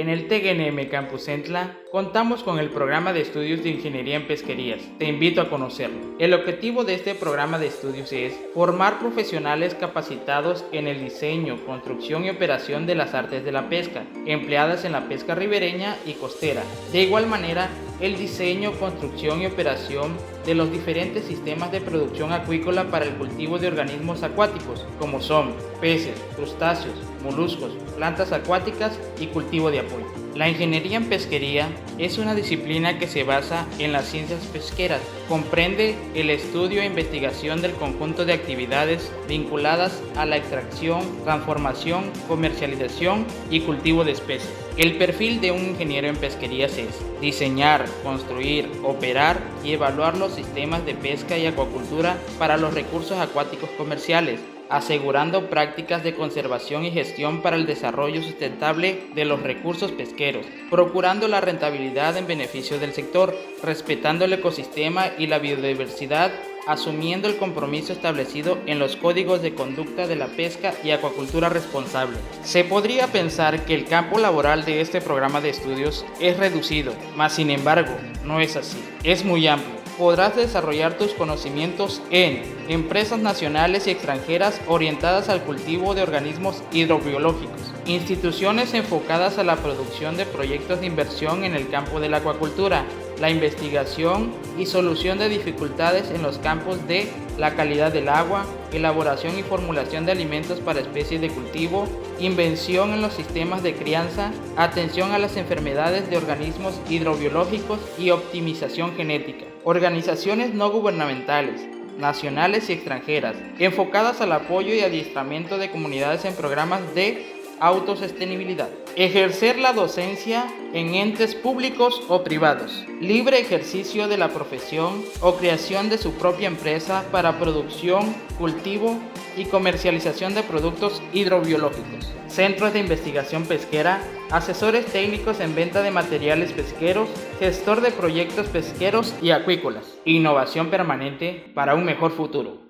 En el TGNM Campus Centla contamos con el programa de estudios de ingeniería en pesquerías. Te invito a conocerlo. El objetivo de este programa de estudios es formar profesionales capacitados en el diseño, construcción y operación de las artes de la pesca, empleadas en la pesca ribereña y costera. De igual manera, el diseño, construcción y operación de los diferentes sistemas de producción acuícola para el cultivo de organismos acuáticos, como son peces, crustáceos, moluscos, plantas acuáticas y cultivo de apoyo. La ingeniería en pesquería es una disciplina que se basa en las ciencias pesqueras. Comprende el estudio e investigación del conjunto de actividades vinculadas a la extracción, transformación, comercialización y cultivo de especies. El perfil de un ingeniero en pesquerías es diseñar, construir, operar y evaluar los sistemas de pesca y acuacultura para los recursos acuáticos comerciales asegurando prácticas de conservación y gestión para el desarrollo sustentable de los recursos pesqueros, procurando la rentabilidad en beneficio del sector, respetando el ecosistema y la biodiversidad, asumiendo el compromiso establecido en los códigos de conducta de la pesca y acuacultura responsable. Se podría pensar que el campo laboral de este programa de estudios es reducido, mas sin embargo, no es así. Es muy amplio podrás desarrollar tus conocimientos en empresas nacionales y extranjeras orientadas al cultivo de organismos hidrobiológicos, instituciones enfocadas a la producción de proyectos de inversión en el campo de la acuacultura, la investigación y solución de dificultades en los campos de la calidad del agua, elaboración y formulación de alimentos para especies de cultivo, invención en los sistemas de crianza, atención a las enfermedades de organismos hidrobiológicos y optimización genética. Organizaciones no gubernamentales, nacionales y extranjeras, enfocadas al apoyo y adiestramiento de comunidades en programas de autosostenibilidad. Ejercer la docencia en entes públicos o privados. Libre ejercicio de la profesión o creación de su propia empresa para producción, cultivo y comercialización de productos hidrobiológicos. Centros de investigación pesquera, asesores técnicos en venta de materiales pesqueros, gestor de proyectos pesqueros y acuícolas. Innovación permanente para un mejor futuro.